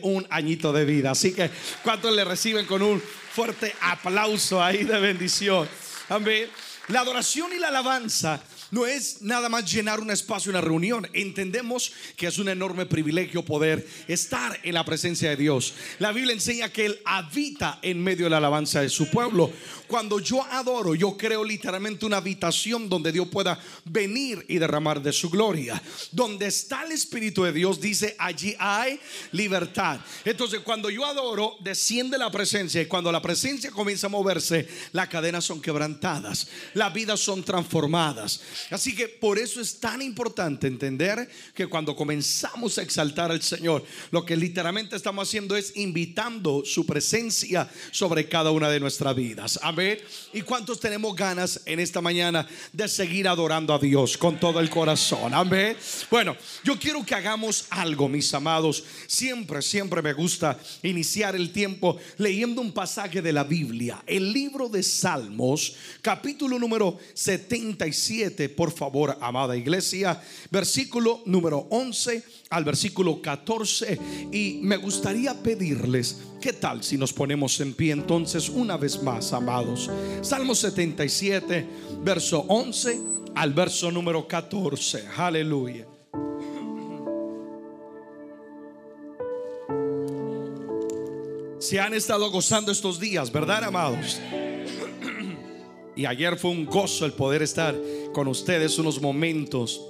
un añito de vida. Así que, ¿cuántos le reciben con un fuerte aplauso ahí de bendición? Amén. La adoración y la alabanza no es nada más llenar un espacio, una reunión. Entendemos que es un enorme privilegio poder estar en la presencia de Dios. La Biblia enseña que Él habita en medio de la alabanza de su pueblo. Cuando yo adoro, yo creo literalmente una habitación donde Dios pueda venir y derramar de su gloria. Donde está el Espíritu de Dios, dice, allí hay libertad. Entonces, cuando yo adoro, desciende la presencia y cuando la presencia comienza a moverse, las cadenas son quebrantadas, las vidas son transformadas. Así que por eso es tan importante entender que cuando comenzamos a exaltar al Señor, lo que literalmente estamos haciendo es invitando su presencia sobre cada una de nuestras vidas. Amén. ¿Y cuántos tenemos ganas en esta mañana de seguir adorando a Dios con todo el corazón? Amén. Bueno, yo quiero que hagamos algo, mis amados. Siempre, siempre me gusta iniciar el tiempo leyendo un pasaje de la Biblia, el libro de Salmos, capítulo número 77 por favor, amada iglesia, versículo número 11 al versículo 14. Y me gustaría pedirles, ¿qué tal si nos ponemos en pie entonces una vez más, amados? Salmo 77, verso 11 al verso número 14. Aleluya. Se han estado gozando estos días, ¿verdad, amados? Y ayer fue un gozo el poder estar con ustedes unos momentos.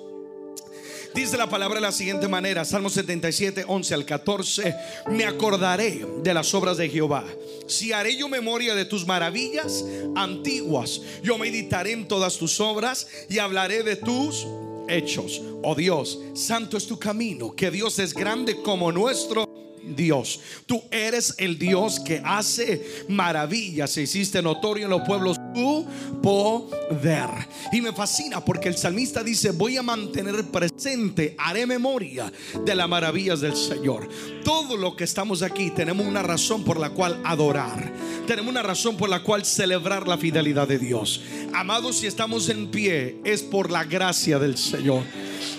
Dice la palabra de la siguiente manera, Salmo 77, 11 al 14, me acordaré de las obras de Jehová. Si haré yo memoria de tus maravillas antiguas, yo meditaré en todas tus obras y hablaré de tus hechos. Oh Dios, santo es tu camino, que Dios es grande como nuestro Dios. Tú eres el Dios que hace maravillas. Se hiciste notorio en los pueblos tu poder. Y me fascina porque el salmista dice, voy a mantener presente, haré memoria de las maravillas del Señor. Todo lo que estamos aquí tenemos una razón por la cual adorar. Tenemos una razón por la cual celebrar la fidelidad de Dios. Amados, si estamos en pie es por la gracia del Señor.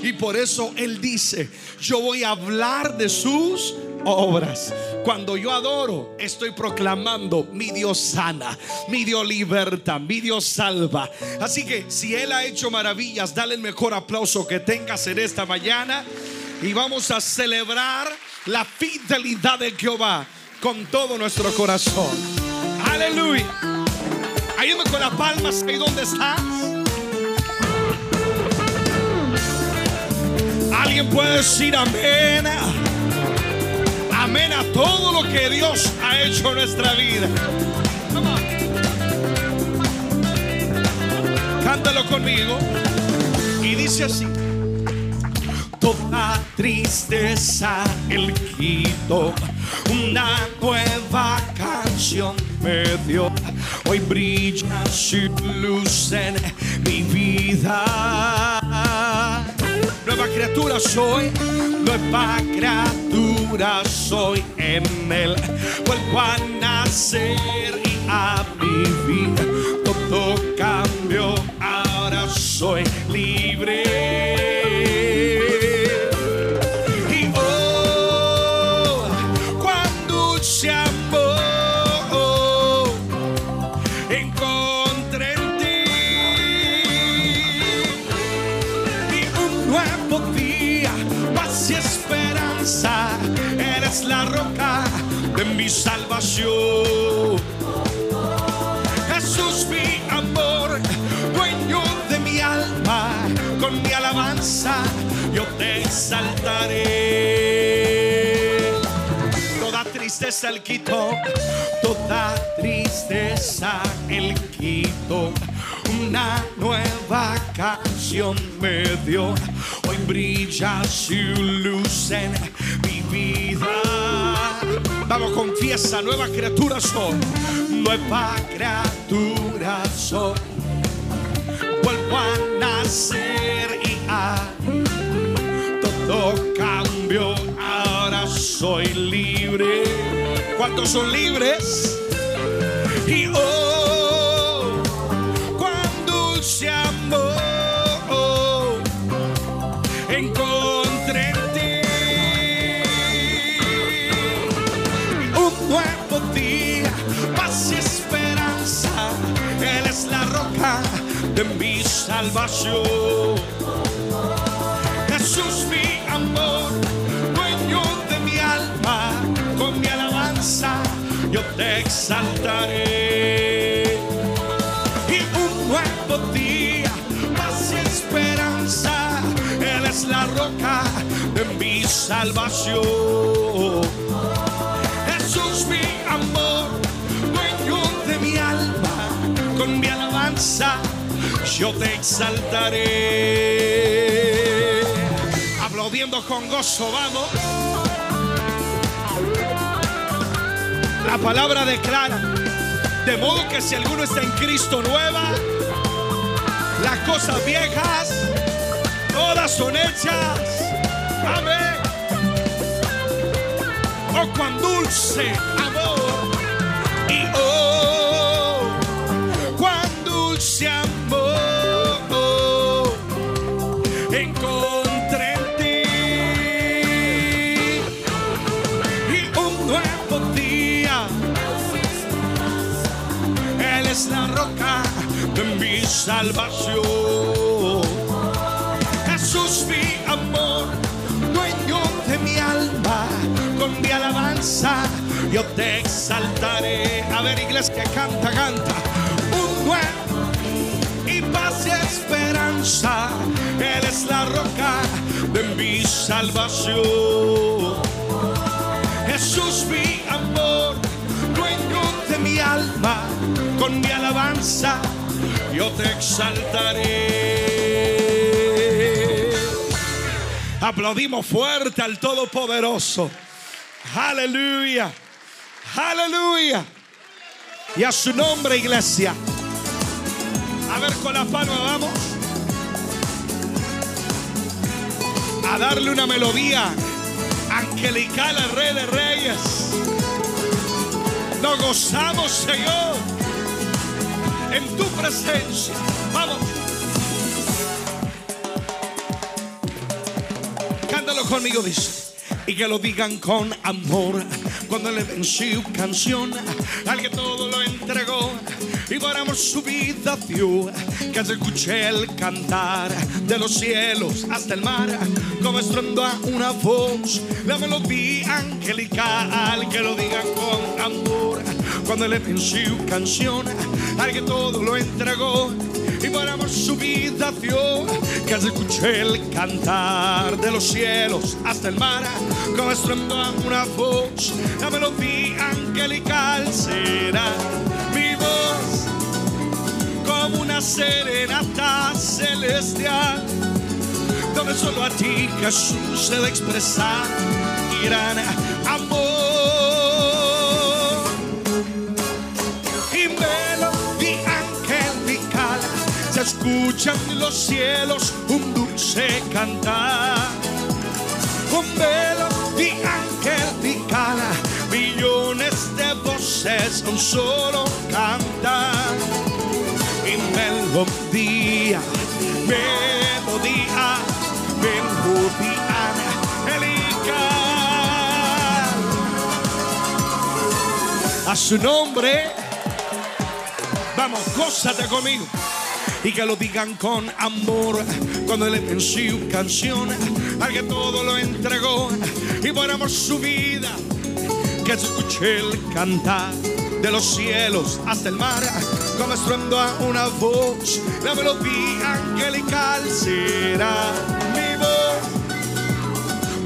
Y por eso Él dice, yo voy a hablar de sus obras. Cuando yo adoro, estoy proclamando mi Dios sana, mi Dios liberta, mi Dios salva. Así que si Él ha hecho maravillas, dale el mejor aplauso que tengas en esta mañana. Y vamos a celebrar la fidelidad de Jehová con todo nuestro corazón. Aleluya. Ayúdame con las palmas ahí donde estás. Alguien puede decir amén amén a todo lo que Dios ha hecho en nuestra vida. Cántalo conmigo. Y dice así. Toda tristeza el quito, una nueva canción me dio. Hoy brilla su luz en mi vida nueva criatura soy, nueva criatura soy en él. Vuelvo a nacer y a vivir, todo cambio, ahora soy libre. Exaltaré. Toda tristeza el quito, toda tristeza el quito. Una nueva canción me dio, hoy brilla su luz en mi vida. Vamos, confiesa, nueva criatura soy. Nueva criatura soy. Vuelvo a nacer y a todo cambió, ahora soy libre. ¿Cuántos son libres? Y oh, cuán dulce amor encontré en ti. Un nuevo día, paz y esperanza, Él es la roca de mi salvación. Alabanza yo te exaltaré. Y un nuevo día, y esperanza, Él es la roca de mi salvación. Jesús mi amor, dueño de mi alma, con mi alabanza yo te exaltaré. Aplaudiendo con gozo, vamos. La palabra declara, de modo que si alguno está en Cristo nueva, las cosas viejas, todas son hechas. Amén. Oh, cuán dulce amor. Y oh, cuán dulce salvación. Jesús mi amor, dueño de mi alma, con mi alabanza yo te exaltaré. A ver, iglesia, canta, canta. Un nuevo y paz y esperanza, Él es la roca de mi salvación. Jesús mi amor, dueño de mi alma, con mi alabanza yo te exaltaré. Aplaudimos fuerte al Todopoderoso. Aleluya. Aleluya. Y a su nombre, iglesia. A ver con la palma, vamos. A darle una melodía angelical al Rey de Reyes. Nos gozamos, Señor, en tu presencia. Vamos. Cántalo conmigo, dice. Y que lo digan con amor cuando le den su canción al que todo lo entregó y por amor su vida dio. Que se escuche el cantar de los cielos hasta el mar, como estruendo una voz, la melodía angelical. Que lo digan con amor cuando le den su canción al que todo lo entregó y por amor su vida dio. Que se escuche el cantar de los cielos hasta el mar, como estruendo a una voz, la melodía angelical será como una serenata celestial, donde solo a ti Jesús se expresar gran amor. Y melodía angelical, se escuchan en los cielos un dulce cantar. Con melodía angelical, millones de voces un solo cantar melodía, melodía, melodía angelical. A su nombre, vamos, gózate conmigo. Y que lo digan con amor cuando le den su canción al que todo lo entregó y por amor su vida que se escuche el cantar de los cielos hasta el mar, como estruendo a una voz, la melodía angelical será mi voz,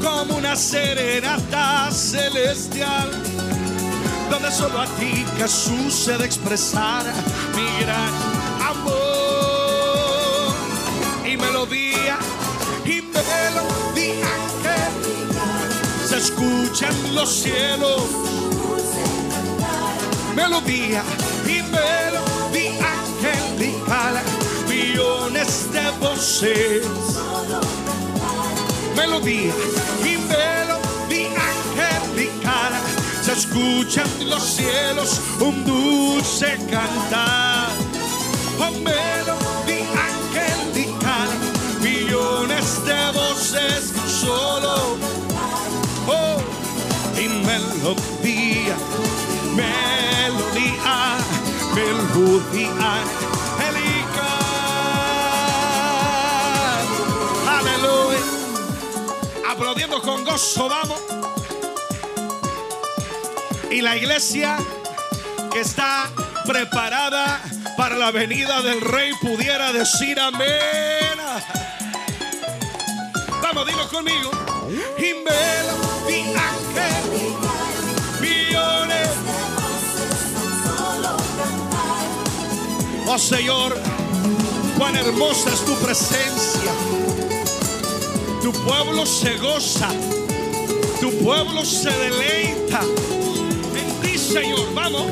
como una serenata celestial, donde solo a ti Jesús se debe expresar mi gran amor. Y melodía y melodía angelical se escuchan los cielos. Melodía de voces. Melodía y melodía angelical, se escuchan en los cielos un dulce cantar. Oh, melodía angelical, millones de voces solo. Oh, y melodía melodía, melodía Aplaudiendo con gozo, vamos. Y la iglesia que está preparada para la venida del rey pudiera decir amén. Vamos, dilo conmigo. Y me millones. Oh Señor, cuán hermosa es tu presencia. Tu pueblo se goza, tu pueblo se deleita en ti, Señor. Vamos.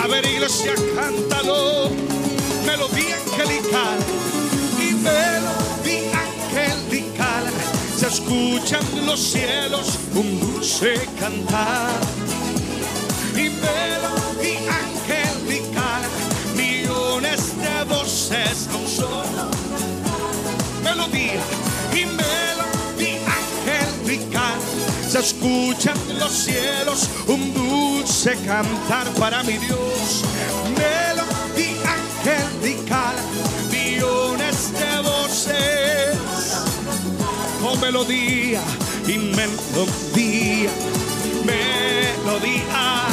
A ver, iglesia, cántalo. Melodía angelical y melodía angelical. Se escuchan en los cielos un dulce cantar. De voces a un solo melodía y melodía angelical. Se escuchan en los cielos un dulce cantar para mi Dios. Melodía angelical, millones de voces con melodía y melodía, melodía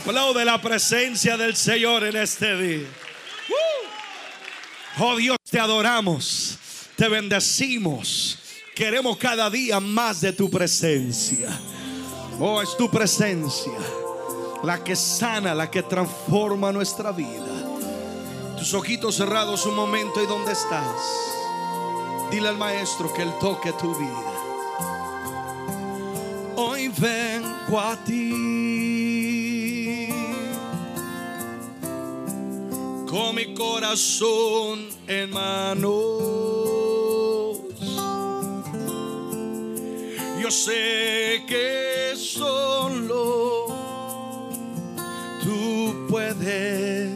Aplaude la presencia del Señor en este día. ¡Uh! Oh Dios, te adoramos, te bendecimos. Queremos cada día más de tu presencia. Oh, es tu presencia la que sana, la que transforma nuestra vida. Tus ojitos cerrados un momento y dónde estás. Dile al maestro que él toque tu vida. Hoy vengo a ti con mi corazón en manos. Yo sé que solo tú puedes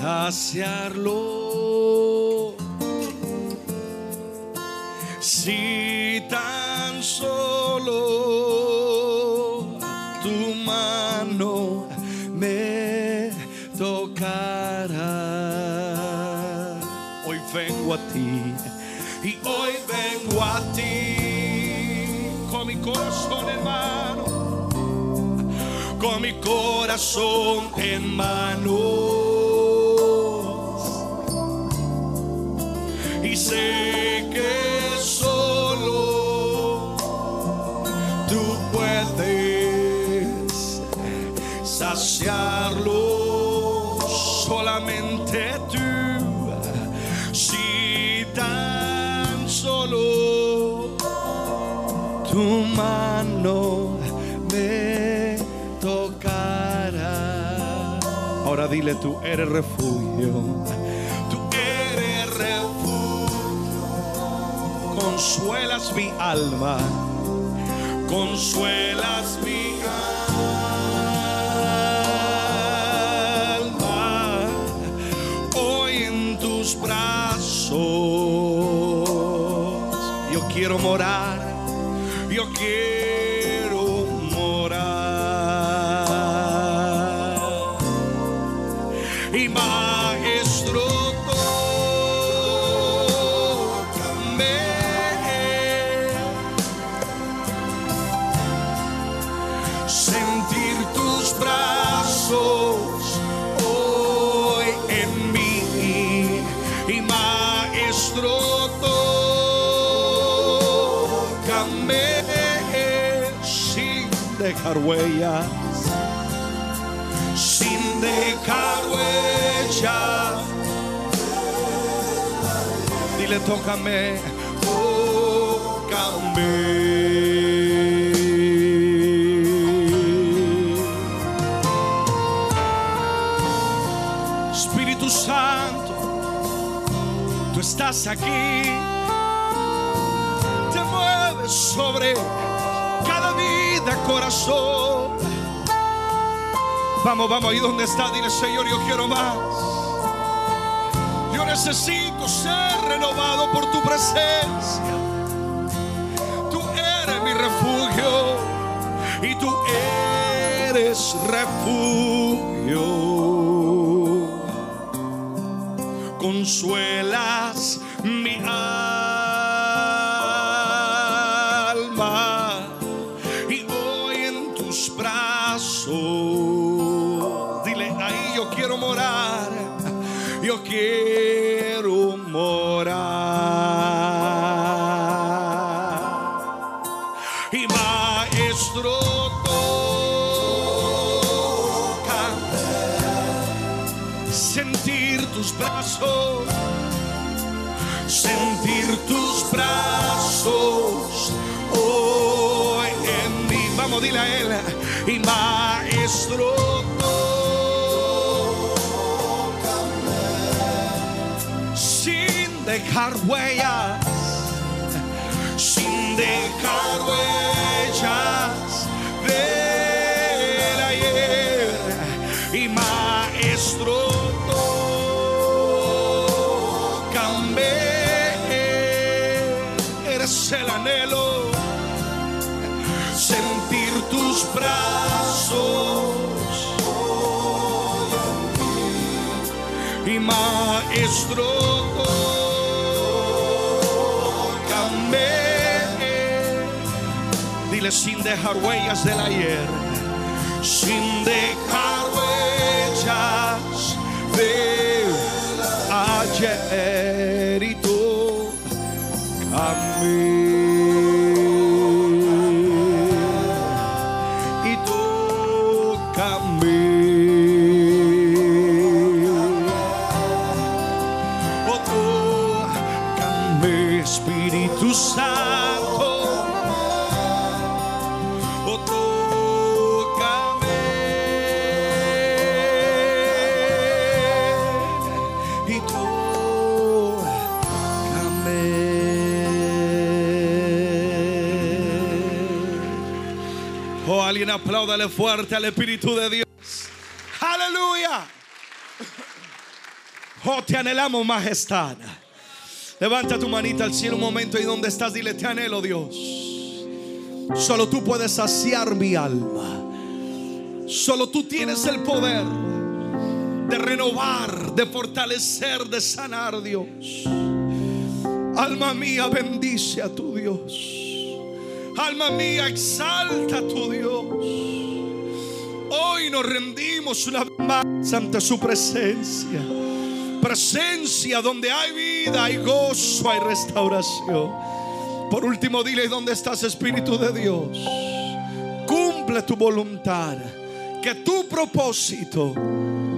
saciarlo. Si tan solo mi corazón en manos. Dile, tú eres refugio. Tú eres refugio. Consuelas mi alma. Consuelas mi alma. Hoy en tus brazos. Yo quiero morar. Yo quiero huellas sin dejar huella. Dile, tócame, tócame. Espíritu Santo, tú estás aquí, te mueves sobre corazón. Vamos, vamos, ahí donde está, dile Señor, yo quiero más. Yo necesito ser renovado por tu presencia. Tú eres mi refugio y tú eres refugio. Consuelas sentir tus brazos hoy en mí. Vamos, dile a él, y maestro sin dejar huellas, sin dejar huellas sin dejar huellas del ayer fuerte al Espíritu de Dios. Aleluya. Oh, te anhelamos, majestad. Levanta tu manita al cielo un momento y donde estás, dile, te anhelo, Dios. Solo tú puedes saciar mi alma. Solo tú tienes el poder de renovar, de fortalecer, de sanar, Dios. Alma mía, bendice a tu Dios. Alma mía, exalta a tu Dios. Hoy nos rendimos una vez más ante su presencia. Presencia donde hay vida, hay gozo, hay restauración. Por último, dile dónde estás, Espíritu de Dios. Cumple tu voluntad. Que tu propósito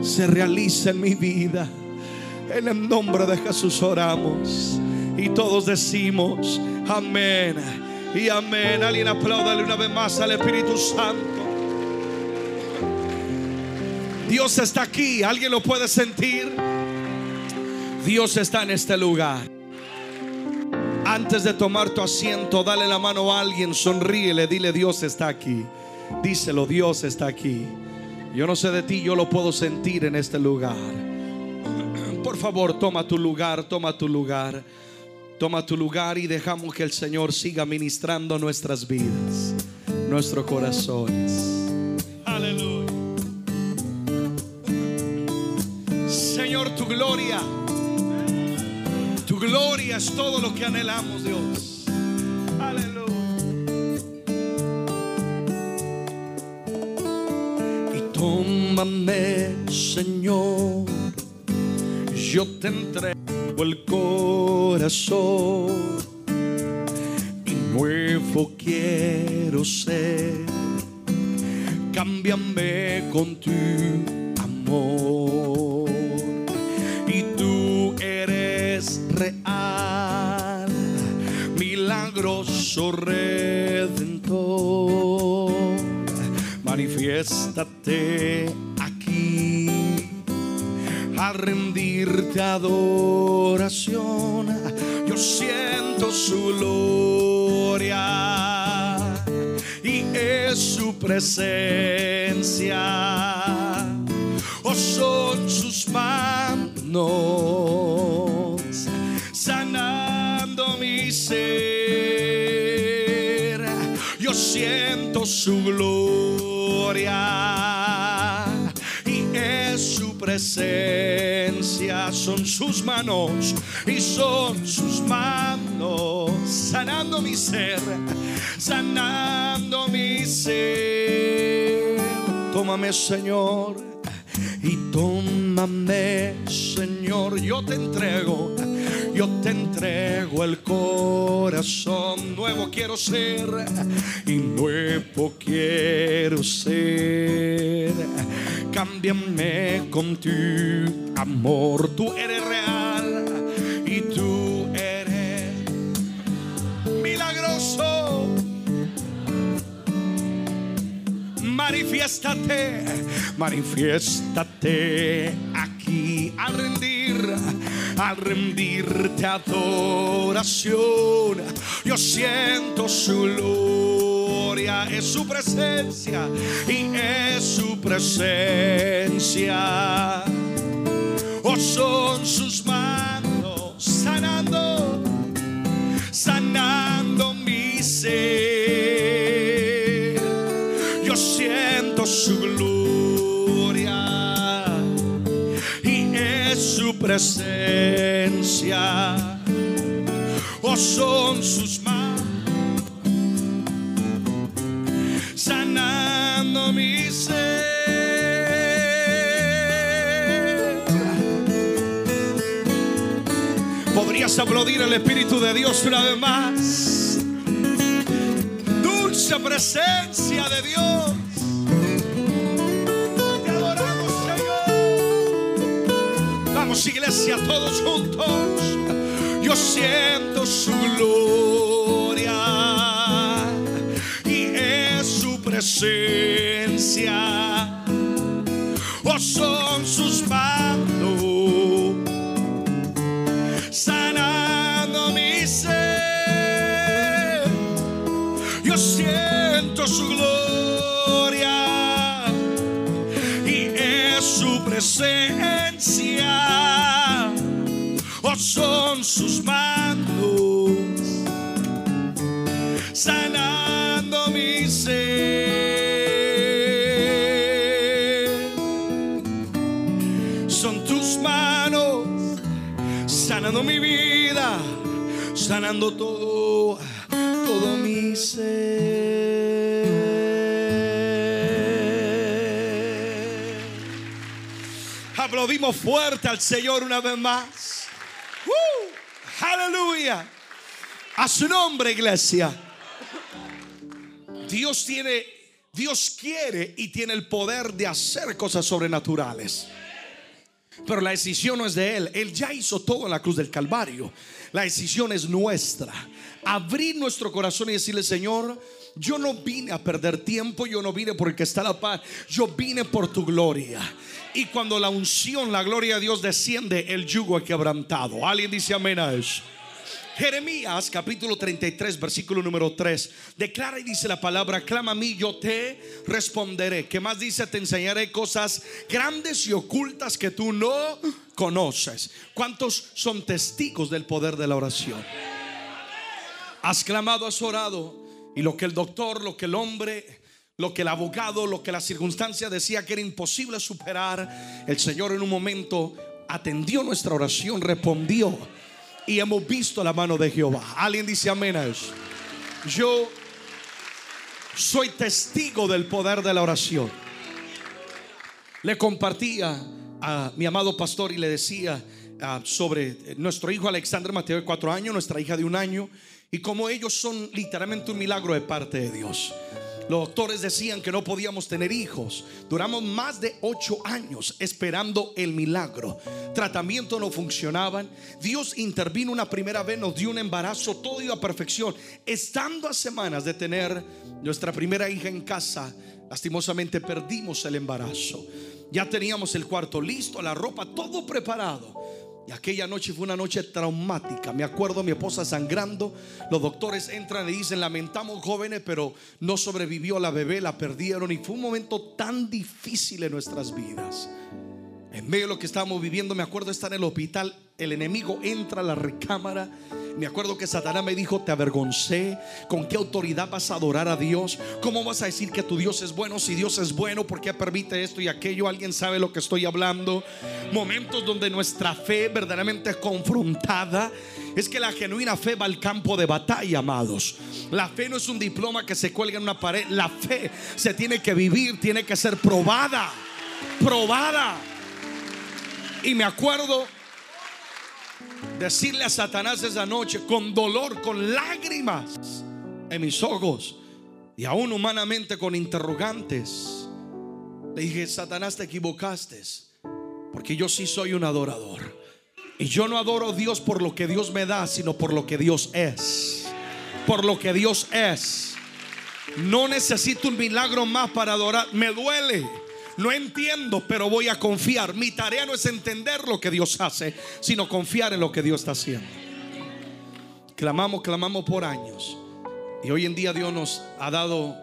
se realice en mi vida. En el nombre de Jesús oramos. Y todos decimos amén y amén. Alguien apláudale una vez más al Espíritu Santo. Dios está aquí. ¿Alguien lo puede sentir? Dios está en este lugar. Antes de tomar tu asiento, dale la mano a alguien, sonríele, dile Dios está aquí. Díselo, Dios está aquí. Yo no sé de ti, yo lo puedo sentir en este lugar. Por favor, toma tu lugar, toma tu lugar. Toma tu lugar y dejamos que el Señor siga ministrando nuestras vidas, nuestros corazones. Aleluya. Señor, tu gloria. Tu gloria es todo lo que anhelamos, Dios. Aleluya. Y tómame, Señor. Yo te entrego el corazón. Y nuevo quiero ser. Cámbiame con tu amor. Y tú eres real, milagroso redentor. Manifiéstate aquí a rendirte adoración. Yo siento su gloria y es su presencia. O son sus manos sanando mi ser. Yo siento su gloria presencia, son sus manos y son sus manos sanando mi ser, sanando mi ser. Tómame, Señor, y tómame, Señor, yo te entrego. Yo te entrego el corazón, nuevo quiero ser y nuevo quiero ser. Cámbiame con tu amor, tú eres real y tú eres milagroso. Manifiéstate, manifiéstate aquí al rendir, al rendirte adoración. Yo siento su gloria, es su presencia y es su presencia. O son sus manos sanando, sanando mi ser. Presencia. O son sus manos sanando mi ser. Podrías aplaudir el Espíritu de Dios una vez más. Dulce presencia de Dios. Iglesia, todos juntos. Yo siento su gloria y es su presencia. O son sus manos sanando mi ser. Yo siento su gloria y es su presencia. Son sus manos sanando mi ser. Son tus manos sanando mi vida, sanando todo, todo mi ser. Aplaudimos fuerte al Señor una vez más. Aleluya. A su nombre, iglesia. Dios tiene, Dios quiere y tiene el poder de hacer cosas sobrenaturales. Pero la decisión no es de Él. Él ya hizo todo en la cruz del Calvario. La decisión es nuestra. Abrir nuestro corazón y decirle, Señor, yo no vine a perder tiempo, yo no vine porque está la paz, yo vine por tu gloria. Y cuando la unción, la gloria de Dios desciende, el yugo es quebrantado. Alguien dice amén a eso. Jeremías capítulo 33 versículo número 3 declara y dice la palabra, clama a mí, yo te responderé. ¿Qué más dice? Te enseñaré cosas grandes y ocultas que tú no conoces. ¿Cuántos son testigos del poder de la oración? Has clamado, has orado y lo que el doctor, lo que el hombre... Lo que el abogado, lo que la circunstancia decía que era imposible superar, el Señor en un momento atendió nuestra oración, respondió y hemos visto la mano de Jehová. Alguien dice amén a eso. Yo soy testigo del poder de la oración. Le compartía a mi amado pastor y le decía ah, sobre nuestro hijo Alexander Mateo de cuatro años, nuestra hija de un año, y como ellos son literalmente un milagro de parte de Dios. Los doctores decían que no podíamos tener hijos. Duramos más de ocho años esperando el milagro. Tratamiento no funcionaban. Dios intervino una primera vez, nos dio un embarazo, todo iba a perfección. Estando a semanas de tener nuestra primera hija en casa, lastimosamente perdimos el embarazo. Ya teníamos el cuarto listo, la ropa, todo preparado. Y aquella noche fue una noche traumática. Me acuerdo mi esposa sangrando. Los doctores entran y dicen, lamentamos jóvenes, pero no sobrevivió la bebé, la perdieron. Y fue un momento tan difícil en nuestras vidas. En medio de lo que estábamos viviendo, me acuerdo estar en el hospital. El enemigo entra a la recámara. Me acuerdo que Satanás me dijo, te avergoncé. ¿Con qué autoridad vas a adorar a Dios? ¿Cómo vas a decir que tu Dios es bueno si Dios es bueno? ¿Por qué permite esto y aquello? ¿Alguien sabe lo que estoy hablando? Momentos donde nuestra fe verdaderamente es confrontada. Es que la genuina fe va al campo de batalla, amados. La fe no es un diploma que se cuelga en una pared. La fe se tiene que vivir, tiene que ser probada. Probada. Y me acuerdo decirle a Satanás esa noche con dolor, con lágrimas en mis ojos y aún humanamente con interrogantes. Le dije, Satanás, te equivocaste, porque yo sí soy un adorador. Y yo no adoro a Dios por lo que Dios me da, sino por lo que Dios es. Por lo que Dios es. No necesito un milagro más para adorar. Me duele. No entiendo, pero voy a confiar. Mi tarea no es entender lo que Dios hace, sino confiar en lo que Dios está haciendo. Clamamos, clamamos por años. Y hoy en día Dios nos ha dado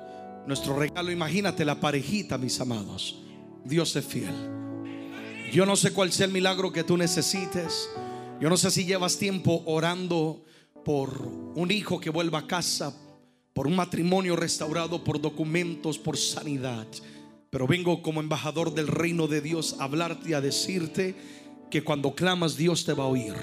nuestro regalo. Imagínate la parejita, mis amados. Dios es fiel. Yo no sé cuál sea el milagro que tú necesites. Yo no sé si llevas tiempo orando por un hijo que vuelva a casa, por un matrimonio restaurado, por documentos, por sanidad. Pero vengo como embajador del reino de Dios a hablarte y a decirte que cuando clamas Dios te va a oír.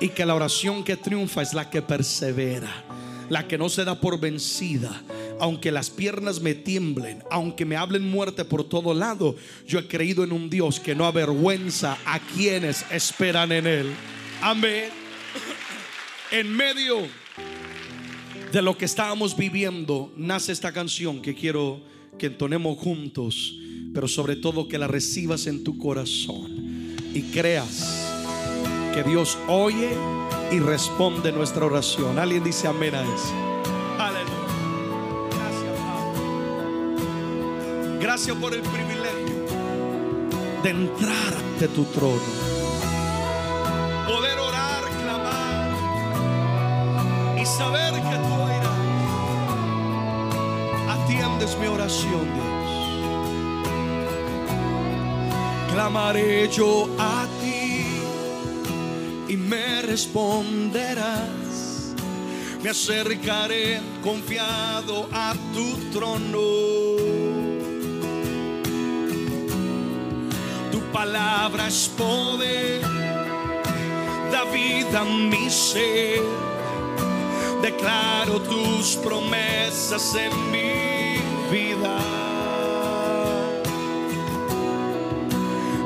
Y que la oración que triunfa es la que persevera, la que no se da por vencida. Aunque las piernas me tiemblen, aunque me hablen muerte por todo lado, yo he creído en un Dios que no avergüenza a quienes esperan en Él. Amén. En medio de lo que estábamos viviendo, nace esta canción que quiero que entonemos juntos, pero sobre todo que la recibas en tu corazón y creas que Dios oye y responde nuestra oración. Alguien dice amén a eso. Aleluya. Gracias, Gracias por el privilegio de entrar ante tu trono. Poder orar, clamar y saber atiendes mi oración, Dios. Clamaré yo a ti y me responderás. Me acercaré confiado a tu trono. Tu palabra es poder, da vida a mi ser. Declaro tus promesas en mi vida.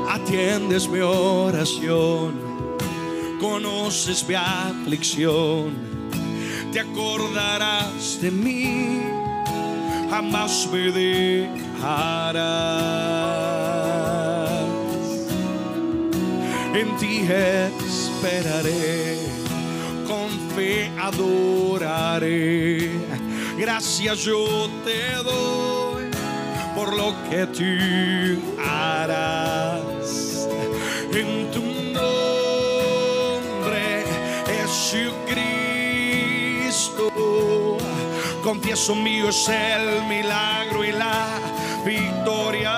Atiendes mi oración, conoces mi aflicción, te acordarás de mí, jamás me dejarás. En ti esperaré, con fe adoraré. Gracias yo te doy por lo que tú harás. En tu nombre, Jesucristo, confieso mío es el milagro y la victoria.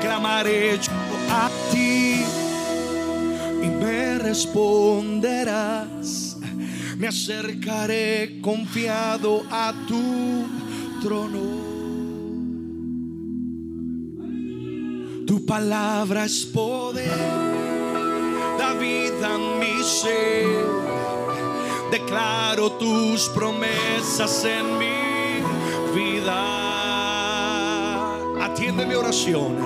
Clamaré yo a ti y me responderás. Me acercaré confiado a tu trono. Tu palabra es poder, da vida a mi ser. Declaro tus promesas en mi vida. Atiende mi oración,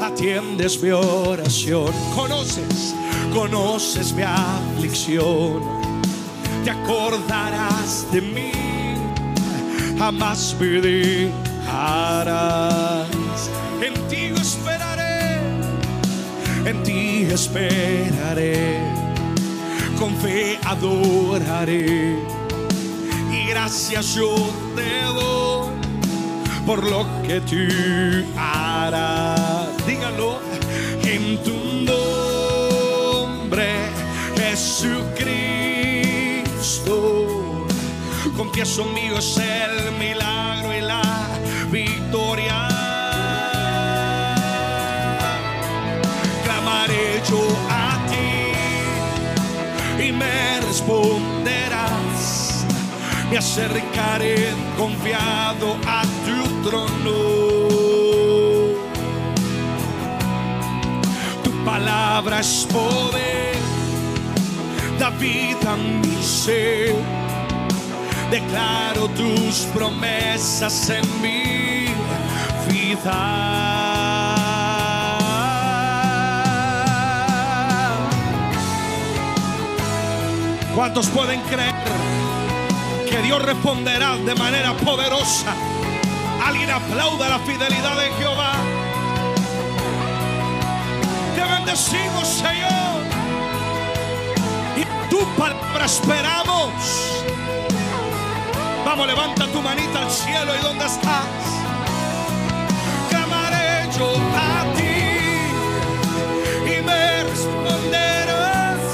atiendes mi oración. Conoces, conoces mi aflicción. Te acordarás de mí, jamás me dejarás. En ti esperaré, en ti esperaré, con fe adoraré. Y gracias yo te doy por lo que tú harás. confieso mío es el milagro y la victoria. Clamaré yo a ti y me responderás. Me acercaré confiado a tu trono. Tu palabra es poder, da vida a mi ser Declaro tus promesas en mi vida. ¿Cuántos pueden creer que Dios responderá de manera poderosa? Alguien aplauda la fidelidad de Jehová. Te bendecimos, Señor. Y tu palabra esperamos. Vamos, levanta tu manita al cielo y donde estás. Clamaré yo a ti y me responderás.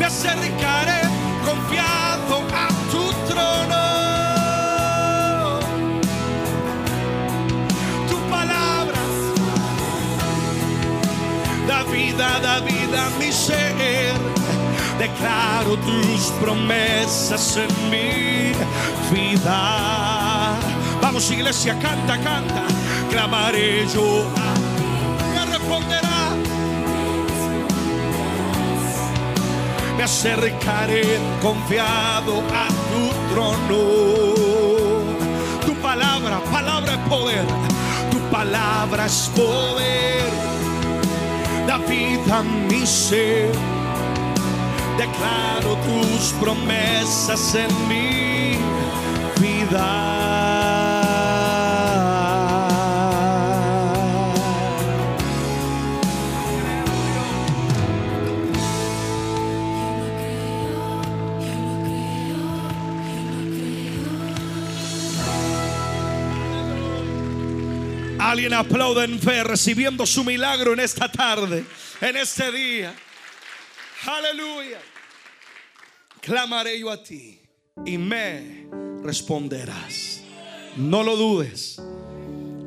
Me acercaré confiado a tu trono. Tu palabra da vida, da vida mi ser. Declaro tus promesas en mi vida. Vamos iglesia, canta, canta. Clamaré yo me responderá. Me acercaré confiado a tu trono. Tu palabra, palabra es poder. Tu palabra es poder. Da vida a mi ser. Declaro tus promesas en mi vida. Alguien aplaude en fe recibiendo su milagro en esta tarde, en este día. Aleluya. Clamaré yo a ti y me responderás. No lo dudes.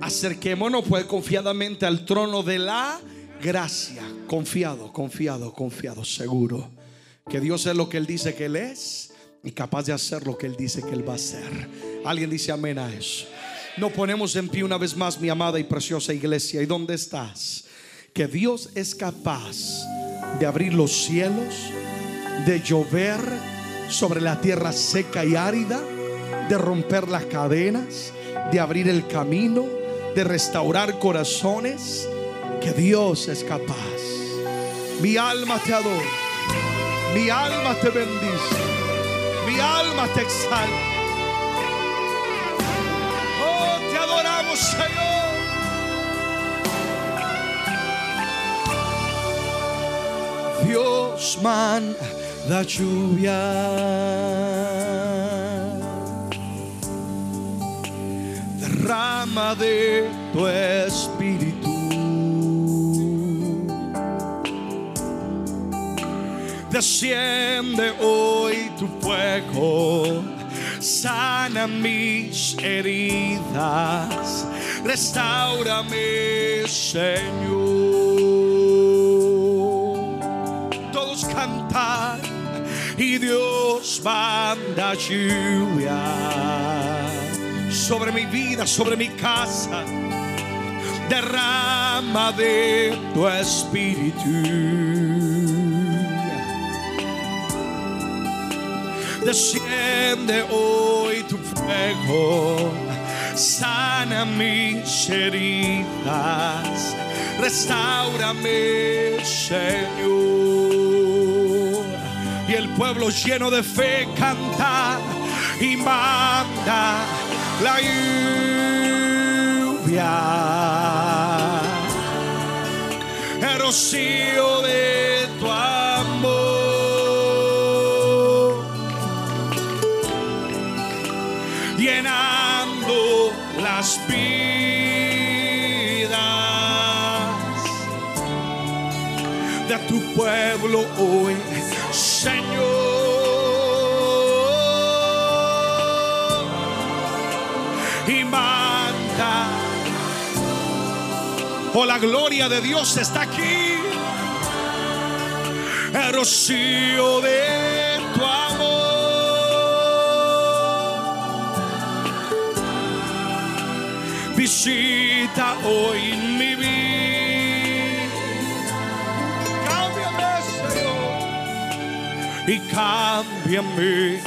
Acerquémonos pues confiadamente al trono de la gracia. Confiado, confiado, confiado, seguro. Que Dios es lo que Él dice que Él es y capaz de hacer lo que Él dice que Él va a hacer. Alguien dice amén a eso. Nos ponemos en pie una vez más, mi amada y preciosa iglesia. ¿Y dónde estás? Que Dios es capaz de abrir los cielos, de llover sobre la tierra seca y árida, de romper las cadenas, de abrir el camino, de restaurar corazones. Que Dios es capaz. Mi alma te adora, mi alma te bendice, mi alma te exalta. Oh, te adoramos, Señor. Manda lluvia. Derrama de tu espíritu. Desciende hoy tu fuego, sana mis heridas, restaurame, Señor. Y Dios manda lluvia sobre mi vida, sobre mi casa. Derrama de tu espíritu. Desciende hoy tu fuego, sana mis heridas, restaurame, Señor. Y el pueblo lleno de fe canta y manda la lluvia, el rocío de tu amor. llenando las vidas de tu pueblo hoy, y manda. Oh, la gloria de Dios está aquí. El rocío de tu amor. Visita hoy mi vida. Cámbiame, Señor. Y cámbiame,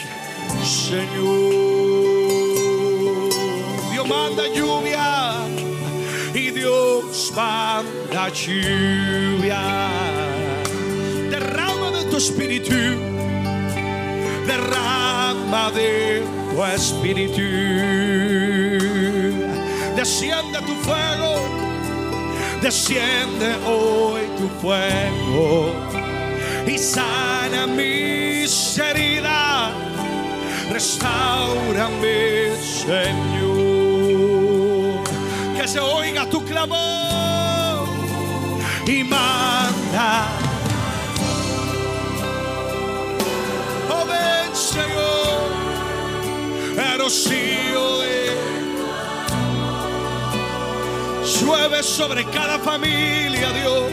Señor. Manda lluvia y Dios manda lluvia. Derrama de tu espíritu, derrama de tu espíritu. Desciende tu fuego, desciende hoy tu fuego y sana mis heridas, restaurame, Señor. Se oiga tu clamor y manda. Oh, ven, Señor, rocío de llueve sobre cada familia, Dios,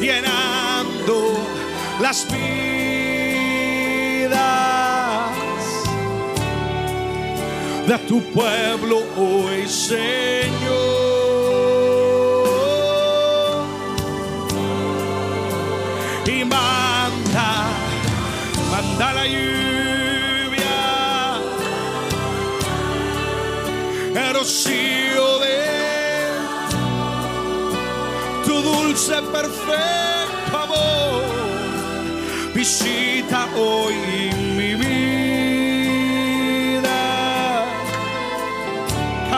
llenando las vidas de tu pueblo hoy, Señor. Y manda, manda la lluvia, el rocío de tu dulce, perfecto amor. Visita hoy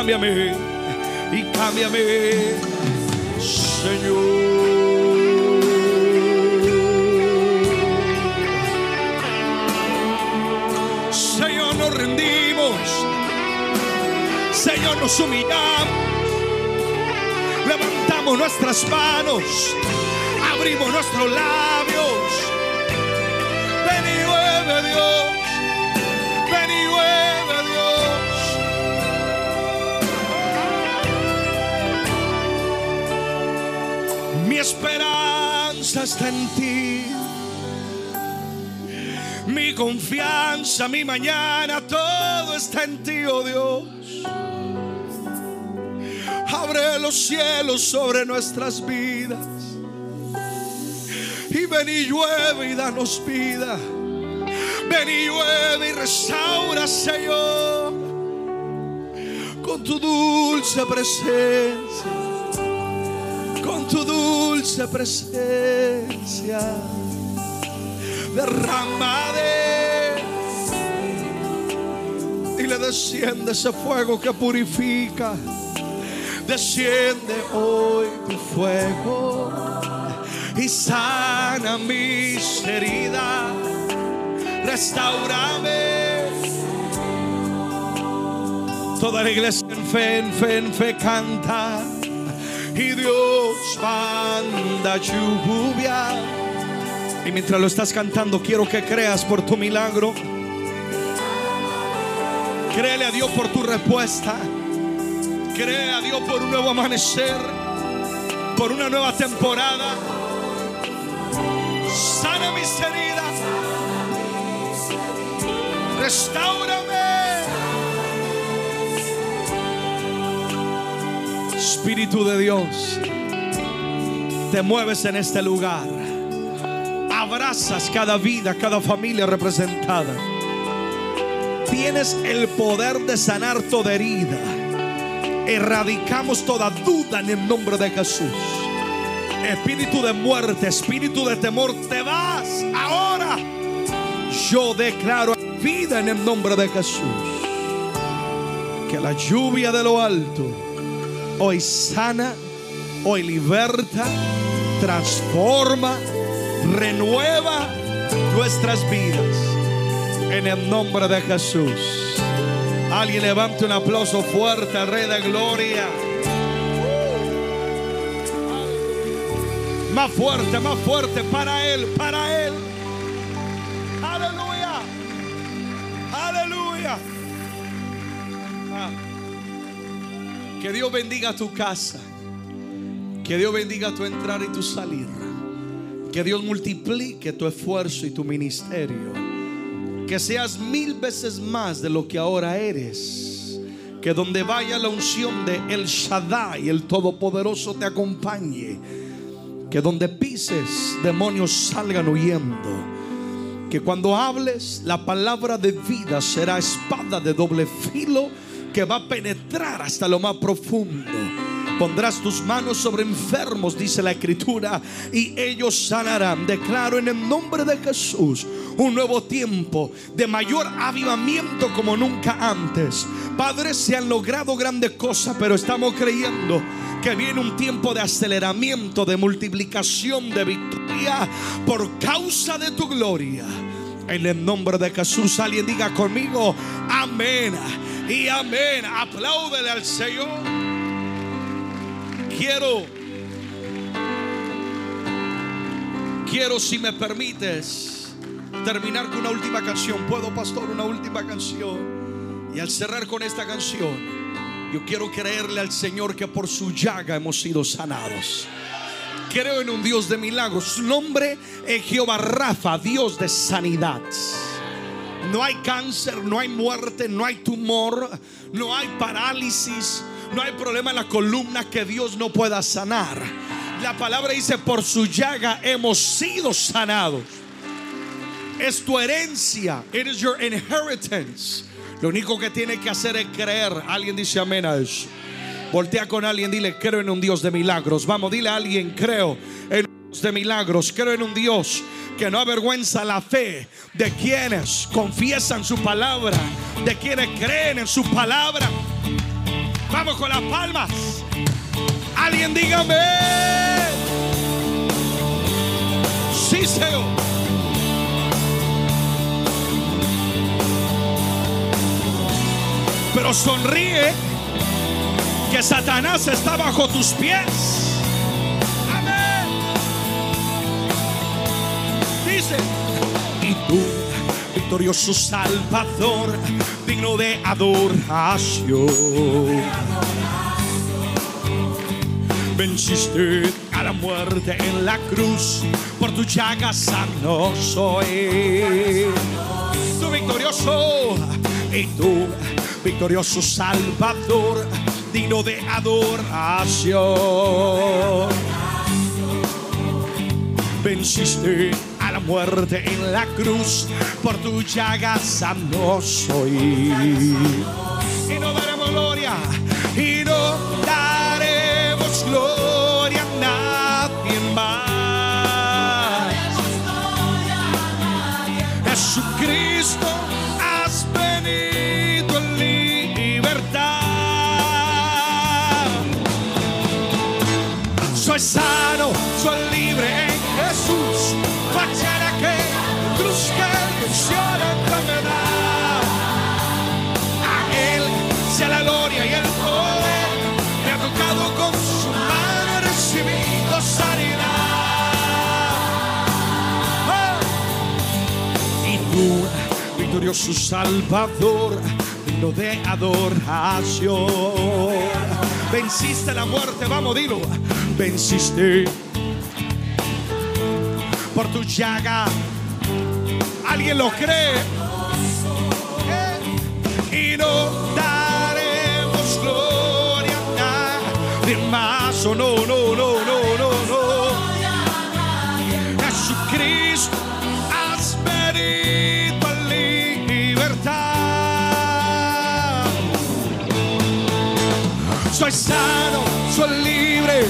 Cámbiame y cámbiame, Señor. Señor, nos rendimos. Señor, nos humillamos levantamos nuestras manos, abrimos nuestros labios. Está en ti. Mi confianza, mi mañana, todo está en ti, oh Dios. Abre los cielos sobre nuestras vidas. Y ven y llueve y danos vida. Ven y llueve y restaura, Señor. Con tu dulce presencia. Tu dulce presencia. Derrama de y le desciende ese fuego que purifica. Desciende hoy tu fuego y sana mis heridas. Restaurame. Toda la iglesia en fe, en fe, en fe canta. Y Dios manda lluvia. Y mientras lo estás cantando, quiero que creas por tu milagro. Créele a Dios por tu respuesta. Cree a Dios por un nuevo amanecer, por una nueva temporada. Sana mis heridas. Restaurame. Espíritu de Dios, te mueves en este lugar. Abrazas cada vida, cada familia representada. Tienes el poder de sanar toda herida erradicamos toda duda en el nombre de Jesús. Espíritu de muerte, espíritu de temor, te vas ahora. Yo declaro vida en el nombre de Jesús. Que la lluvia de lo alto hoy sana, hoy liberta, transforma, renueva nuestras vidas. En el nombre de Jesús. Alguien levante un aplauso fuerte Rey de Gloria. Más fuerte, más fuerte para Él, para Él. Que Dios bendiga tu casa. Que Dios bendiga tu entrar y tu salir. Que Dios multiplique tu esfuerzo y tu ministerio. Que seas mil veces más de lo que ahora eres. Que donde vaya la unción de El Shaddai, el Todopoderoso, te acompañe. Que donde pises, demonios salgan huyendo. Que cuando hables, la palabra de vida será espada de doble filo que va a penetrar hasta lo más profundo. Pondrás tus manos sobre enfermos, dice la escritura, y ellos sanarán. Declaro en el nombre de Jesús un nuevo tiempo de mayor avivamiento como nunca antes. Padres, se han logrado grandes cosas, pero estamos creyendo que viene un tiempo de aceleramiento, de multiplicación, de victoria por causa de tu gloria. En el nombre de Jesús, alguien diga conmigo, amén y amén. Apláudele al Señor. Quiero, quiero si me permites terminar con una última canción. ¿Puedo, pastor, una última canción? Y al cerrar con esta canción, yo quiero creerle al Señor que por su llaga hemos sido sanados. Creo en un Dios de milagros. Su nombre es Jehová Rafa, Dios de sanidad. No hay cáncer, no hay muerte, no hay tumor, no hay parálisis, no hay problema en la columna que Dios no pueda sanar. La palabra dice, por su llaga hemos sido sanados. Es tu herencia. It is your inheritance. Lo único que tiene que hacer es creer. Alguien dice amén a eso. Voltea con alguien, dile, creo en un Dios de milagros. Vamos, dile a alguien, creo en de milagros. Creo en un Dios que no avergüenza la fe de quienes confiesan su palabra, de quienes creen en su palabra. Vamos con las palmas. Alguien dígame. Sí, Señor. Pero sonríe que Satanás está bajo tus pies. Y tú, victorioso Salvador, digno de adoración. Venciste a la muerte en la cruz, por tu llaga sano soy. Tú victorioso, y tú, victorioso Salvador, digno de adoración. Venciste muerte en la cruz, por tu llaga sano soy. Victorioso Salvador, digno de adoración. Venciste la muerte, vamos, dilo. Venciste por tu llaga. ¿Alguien lo cree? Eh, Y no daremos gloria a nadie más. No, no, no, Soy sano, soy libre.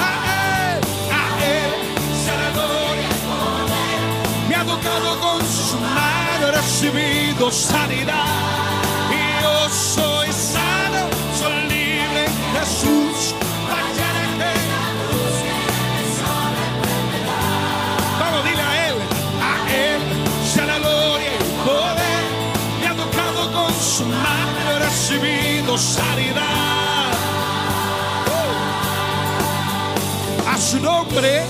A él, a él sea la gloria. Me ha tocado con su mano, recibido sanidad. Sanidad. A su nombre,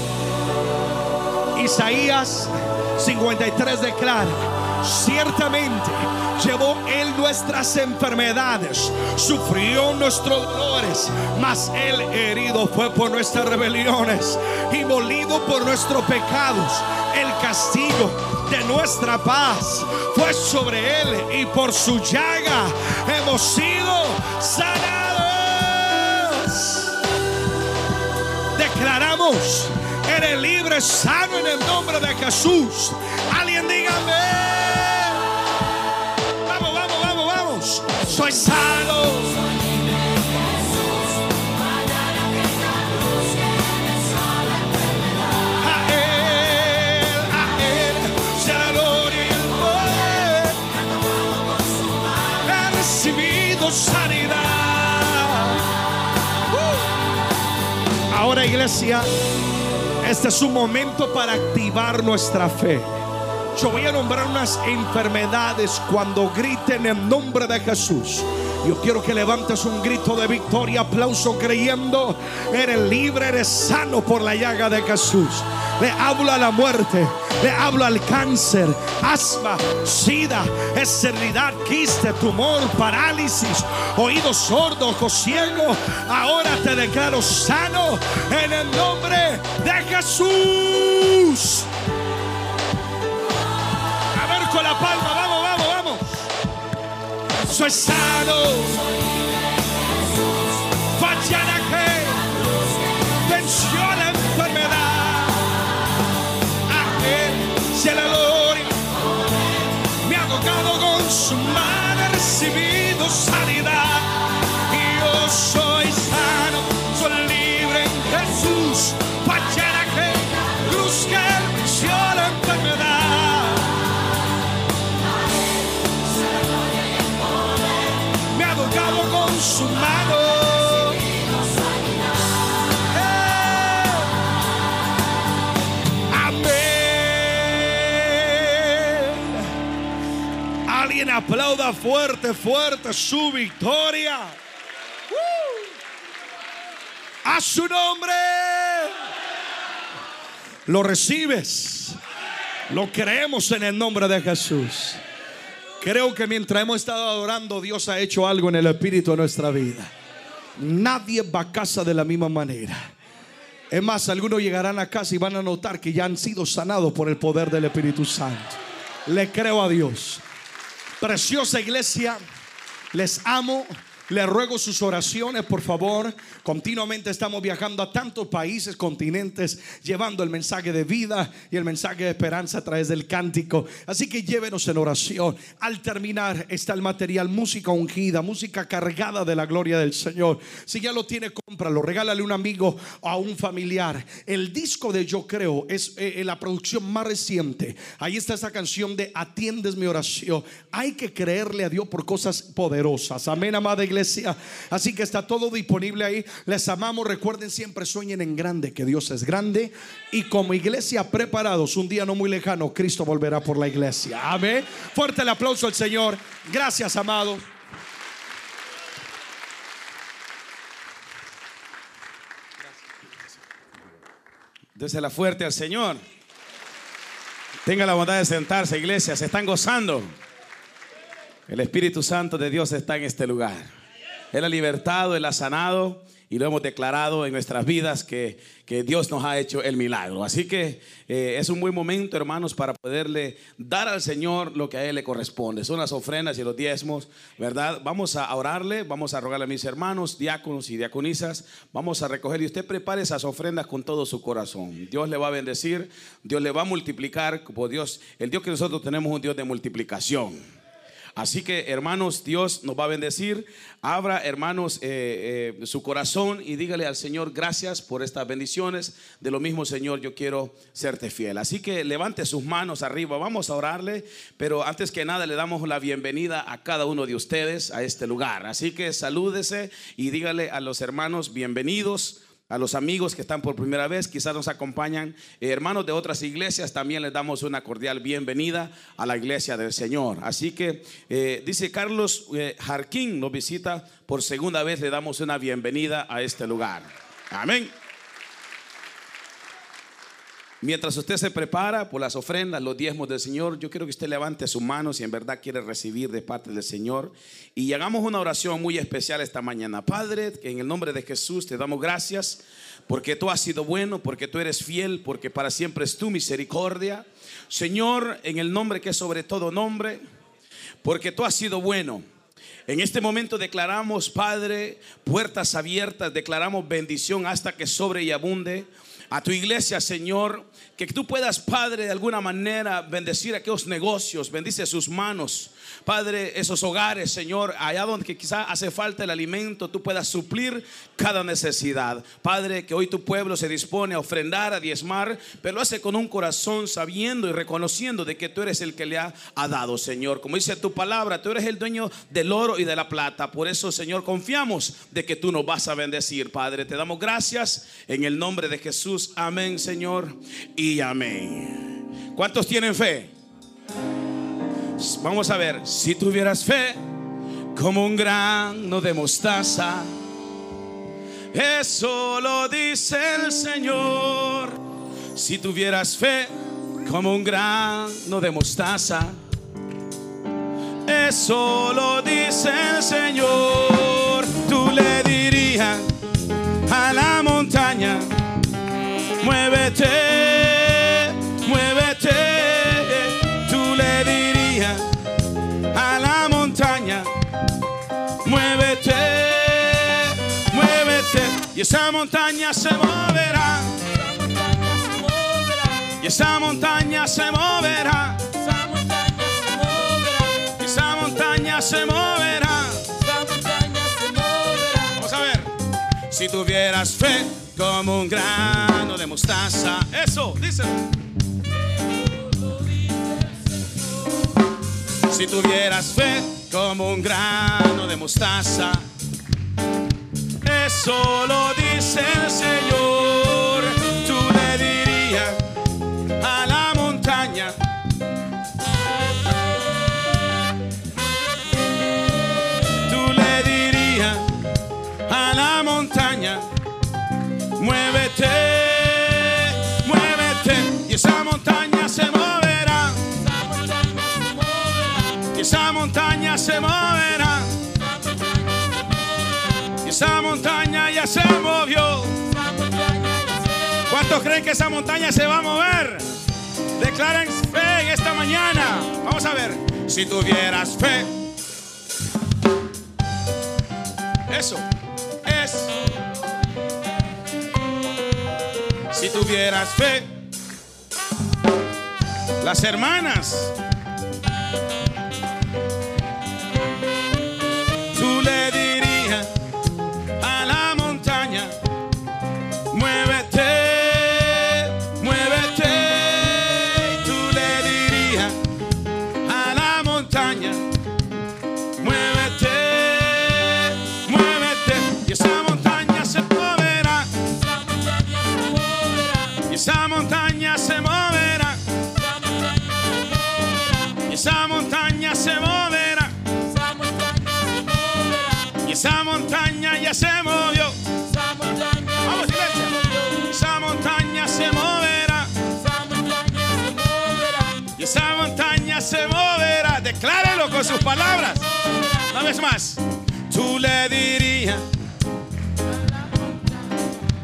Isaías 53 declara, ciertamente Llevó Él nuestras enfermedades, sufrió nuestros dolores, mas Él herido fue por nuestras rebeliones y molido por nuestros pecados. El castigo de nuestra paz fue sobre Él y por su llaga hemos sido sanados. Declaramos, eres libre, sano en el nombre de Jesús. Alguien dígame. Vamos. Soy sano. A Él, a Él, la gloria y el poder. He recibido sanidad. Uh. Ahora, iglesia, este es un momento para activar nuestra fe. Yo voy a nombrar unas enfermedades cuando griten en nombre de Jesús. Yo quiero que levantes un grito de victoria, aplauso creyendo. Eres libre, eres sano por la llaga de Jesús. Le hablo a la muerte, le hablo al cáncer, asma, sida, esterilidad, quiste, tumor, parálisis, oído sordo, ojo ciego. Ahora te declaro sano en el nombre de Jesús. Soy sano. Mañana que venció la enfermedad. A Él sea la gloria. Me ha tocado con su mano, he recibido sanidad. Alguien aplauda fuerte, fuerte su victoria. A su nombre. Lo recibes. Lo creemos en el nombre de Jesús. Creo que mientras hemos estado adorando, Dios ha hecho algo en el espíritu de nuestra vida. Nadie va a casa de la misma manera. Es más, algunos llegarán a casa y van a notar que ya han sido sanados por el poder del Espíritu Santo. Le creo a Dios. Preciosa iglesia, les amo. Les ruego sus oraciones, por favor. Continuamente estamos viajando a tantos países, continentes, llevando el mensaje de vida y el mensaje de esperanza a través del cántico. Así que llévenos en oración. Al terminar está el material, música ungida, música cargada de la gloria del Señor. Si ya lo tiene, cómpralo, regálale a un amigo o a un familiar. El disco de Yo Creo es eh, la producción más reciente. Ahí está esa canción de Atiendes mi oración. Hay que creerle a Dios por cosas poderosas. Amén, amada iglesia. Así que está todo disponible ahí. Les amamos. Recuerden siempre, sueñen en grande, que Dios es grande. Y como iglesia preparados, un día no muy lejano, Cristo volverá por la iglesia. Amén. Fuerte el aplauso al Señor. Gracias, amado. Désela fuerte al Señor. Tenga la bondad de sentarse, iglesia. Se están gozando. El Espíritu Santo de Dios está en este lugar. Él ha libertado, Él ha sanado y lo hemos declarado en nuestras vidas que, que Dios nos ha hecho el milagro. Así que eh, es un buen momento, hermanos, para poderle dar al Señor lo que a Él le corresponde. Son las ofrendas y los diezmos, ¿verdad? Vamos a orarle, vamos a rogarle a mis hermanos, diáconos y diaconisas, vamos a recoger y usted prepare esas ofrendas con todo su corazón. Dios le va a bendecir, Dios le va a multiplicar, como Dios, el Dios que nosotros tenemos es un Dios de multiplicación. Así que, hermanos, Dios nos va a bendecir. Abra, hermanos, eh, eh, su corazón y dígale al Señor gracias por estas bendiciones. De lo mismo, Señor, yo quiero serte fiel. Así que levante sus manos arriba. Vamos a orarle. Pero antes que nada, le damos la bienvenida a cada uno de ustedes a este lugar. Así que salúdese y dígale a los hermanos bienvenidos a los amigos que están por primera vez, quizás nos acompañan eh, hermanos de otras iglesias, también les damos una cordial bienvenida a la iglesia del Señor. Así que eh, dice Carlos eh, Jarquín nos visita por segunda vez, le damos una bienvenida a este lugar. Amén. Mientras usted se prepara por las ofrendas, los diezmos del Señor, yo quiero que usted levante su mano si en verdad quiere recibir de parte del Señor. Y hagamos una oración muy especial esta mañana. Padre, que en el nombre de Jesús te damos gracias porque tú has sido bueno, porque tú eres fiel, porque para siempre es tu misericordia. Señor, en el nombre que es sobre todo nombre, porque tú has sido bueno. En este momento declaramos, Padre, puertas abiertas, declaramos bendición hasta que sobre y abunde a tu iglesia, Señor, que tú puedas, Padre, de alguna manera bendecir aquellos negocios, bendice sus manos, Padre, esos hogares, Señor, allá donde quizá hace falta el alimento, tú puedas suplir cada necesidad. Padre, que hoy tu pueblo se dispone a ofrendar, a diezmar, pero lo hace con un corazón sabiendo y reconociendo de que tú eres el que le ha, ha dado, Señor. Como dice tu palabra, tú eres el dueño del oro y de la plata. Por eso, Señor, confiamos de que tú nos vas a bendecir, Padre. Te damos gracias en el nombre de Jesús. Amén, Señor, y amén. ¿Cuántos tienen fe? Vamos a ver, si tuvieras fe como un grano de mostaza, eso lo dice el Señor. Si tuvieras fe como un grano de mostaza, eso lo dice el Señor. Tú le dirías a la montaña, muévete, Y esa montaña se moverá. Y esa montaña se moverá. Y esa montaña se moverá. Vamos a ver. Si tuvieras fe como un grano de mostaza. Eso, dice. Si tuvieras fe como un grano de mostaza. Eso lo dice el Señor. Tú le dirías a la ¿Cuántos creen que esa montaña se va a mover? Declaren fe en esta mañana. Vamos a ver. Si tuvieras fe. Eso es. Si tuvieras fe. Las hermanas. Esa montaña ya se movió. Vamos, iglesia. Esa montaña se moverá. Y esa montaña se moverá. Declárelo con sus palabras. Una vez más. Tú le dirías.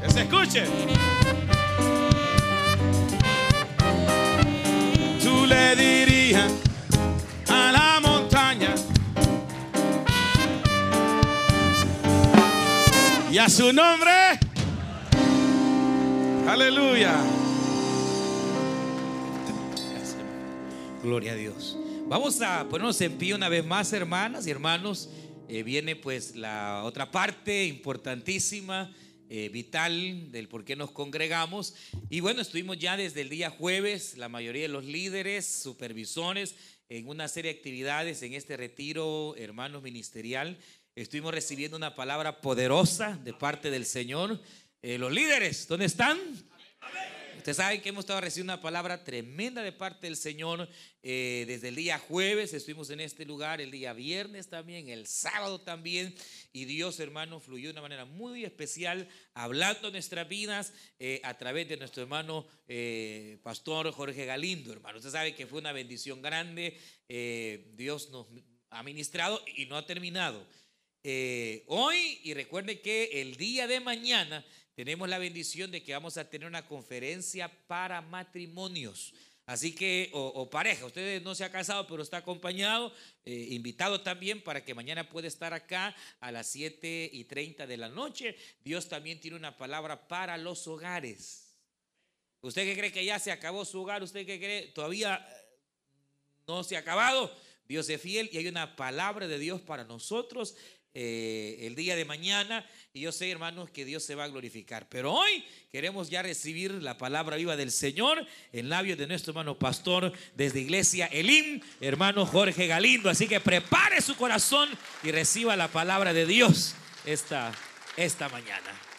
Que se escuche. Tú le dirías Y a su nombre. Aleluya. Gloria a Dios. Vamos a ponernos en pie una vez más, hermanas y hermanos. Eh, viene pues la otra parte importantísima, eh, vital del por qué nos congregamos. Y bueno, estuvimos ya desde el día jueves, la mayoría de los líderes, supervisores, en una serie de actividades en este retiro, hermanos ministerial. Estuvimos recibiendo una palabra poderosa de parte del Señor. Eh, los líderes, ¿dónde están? Ustedes saben que hemos estado recibiendo una palabra tremenda de parte del Señor eh, desde el día jueves. Estuvimos en este lugar el día viernes también, el sábado también. Y Dios, hermano, fluyó de una manera muy especial, hablando nuestras vidas eh, a través de nuestro hermano pastor Jorge Galindo, hermano. Usted sabe que fue una bendición grande. Dios nos ha ministrado y no ha terminado. Hoy, y recuerde que el día de mañana tenemos la bendición de que vamos a tener una conferencia para matrimonios. Así que, o, pareja, usted no se ha casado, pero está acompañado, eh, invitado también para que mañana pueda estar acá a las 7 y 30 de la noche. Dios también tiene una palabra para los hogares. ¿Usted que cree que ya se acabó su hogar? ¿Usted que cree todavía no se ha acabado? Dios es fiel y hay una palabra de Dios para nosotros eh, el día de mañana. Y yo sé, hermanos, que Dios se va a glorificar. Pero hoy queremos ya recibir la palabra viva del Señor en labios de nuestro hermano pastor desde Iglesia Elim, hermano Jorge Galindo. Así que prepare su corazón y reciba la palabra de Dios esta, esta mañana.